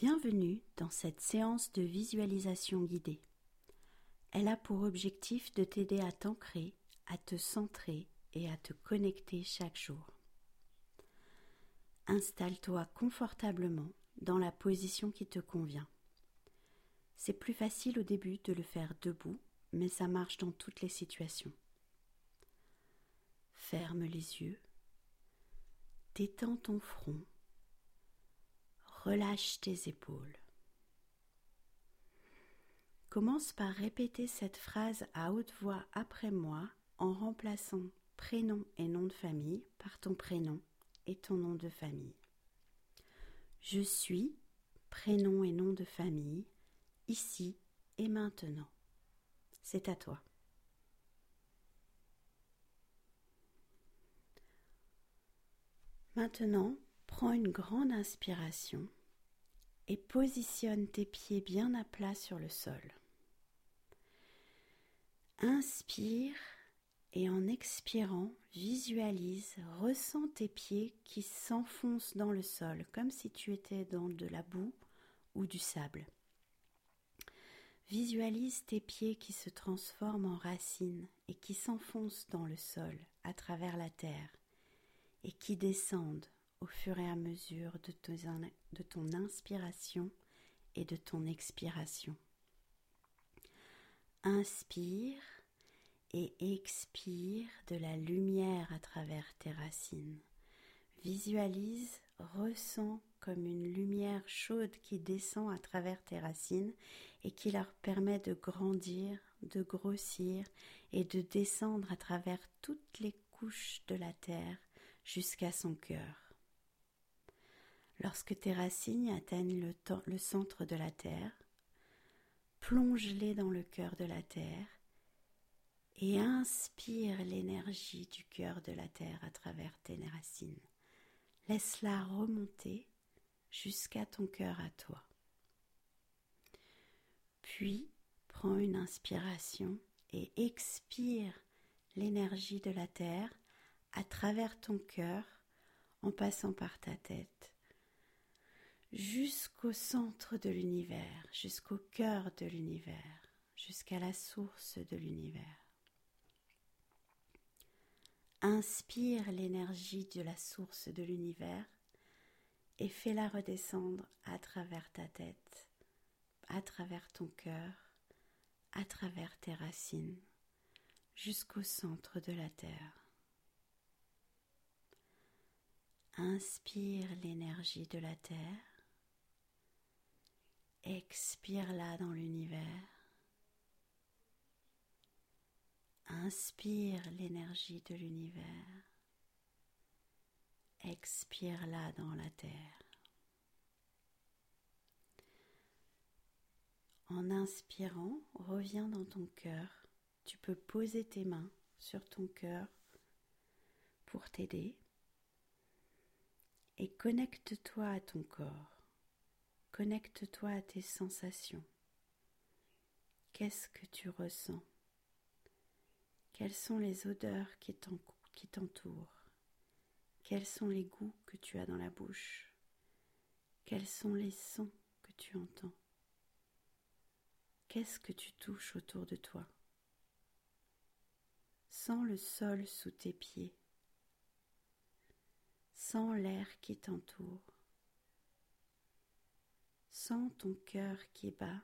Bienvenue dans cette séance de visualisation guidée. Elle a pour objectif de t'aider à t'ancrer, à te centrer et à te connecter chaque jour. Installe-toi confortablement dans la position qui te convient. C'est plus facile au début de le faire debout, mais ça marche dans toutes les situations. Ferme les yeux, détends ton front relâche tes épaules. Commence par répéter cette phrase à haute voix après moi en remplaçant prénom et nom de famille par ton prénom et ton nom de famille. Je suis prénom et nom de famille ici et maintenant. C'est à toi. Maintenant, Prends une grande inspiration et positionne tes pieds bien à plat sur le sol. Inspire et en expirant, visualise, ressens tes pieds qui s'enfoncent dans le sol comme si tu étais dans de la boue ou du sable. Visualise tes pieds qui se transforment en racines et qui s'enfoncent dans le sol à travers la terre et qui descendent au fur et à mesure de, ton inspiration et de ton expiration. Inspire et expire de la lumière à travers tes racines. Visualise, ressens comme une lumière chaude qui descend à travers tes racines et qui leur permet de grandir, de grossir et de descendre à travers toutes les couches de la terre jusqu'à son cœur. Lorsque tes racines atteignent le, centre de la terre, plonge-les dans le cœur de la terre et inspire l'énergie du cœur de la terre à travers tes racines. Laisse-la remonter jusqu'à ton cœur à toi. Puis, prends une inspiration et expire l'énergie de la terre à travers ton cœur en passant par ta tête jusqu'au centre de l'univers, jusqu'au cœur de l'univers, jusqu'à la source de l'univers. Inspire l'énergie de la source de l'univers et fais-la redescendre à travers ta tête, à travers ton cœur, à travers tes racines, jusqu'au centre de la terre. Inspire l'énergie de la terre Expire-la dans l'univers. Inspire l'énergie de l'univers. Expire-la dans la terre. En inspirant, reviens dans ton cœur. Tu peux poser tes mains sur ton cœur pour t'aider et connecte-toi à ton corps. Connecte-toi à tes sensations. Qu'est-ce que tu ressens? Quelles sont les odeurs qui t'entourent? Quels sont les goûts que tu as dans la bouche? Quels sont les sons que tu entends? Qu'est-ce que tu touches autour de toi? Sens le sol sous tes pieds. Sens l'air qui t'entoure. Sens ton cœur qui bat.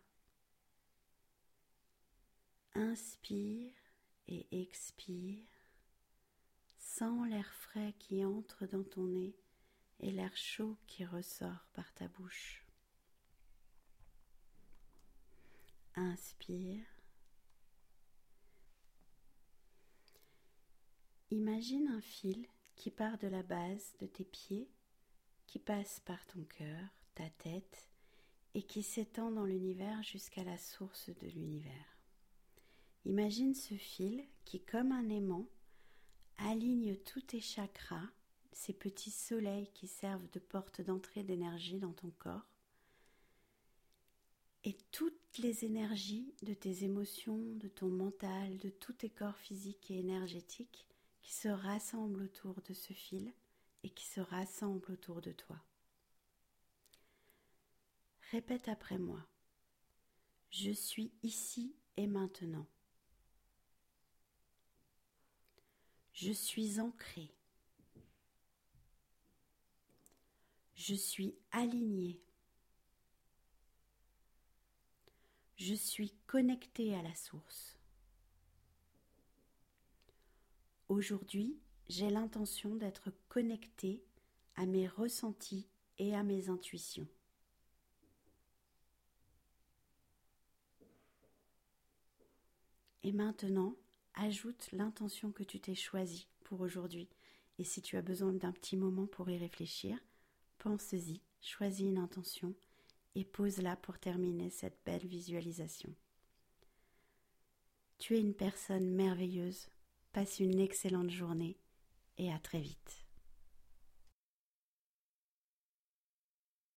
Inspire et expire. Sens l'air frais qui entre dans ton nez et l'air chaud qui ressort par ta bouche. Inspire. Imagine un fil qui part de la base de tes pieds, qui passe par ton cœur, ta tête et qui s'étend dans l'univers jusqu'à la source de l'univers. Imagine ce fil qui, comme un aimant, aligne tous tes chakras, ces petits soleils qui servent de porte d'entrée d'énergie dans ton corps, et toutes les énergies de tes émotions, de ton mental, de tous tes corps physiques et énergétiques qui se rassemblent autour de ce fil et qui se rassemblent autour de toi. Répète après moi. Je suis ici et maintenant. Je suis ancré. Je suis aligné. Je suis connecté à la source. Aujourd'hui, j'ai l'intention d'être connecté à mes ressentis et à mes intuitions. Et maintenant, ajoute l'intention que tu t'es choisie pour aujourd'hui. Et si tu as besoin d'un petit moment pour y réfléchir, pense-y, choisis une intention et pose-la pour terminer cette belle visualisation. Tu es une personne merveilleuse, passe une excellente journée et à très vite.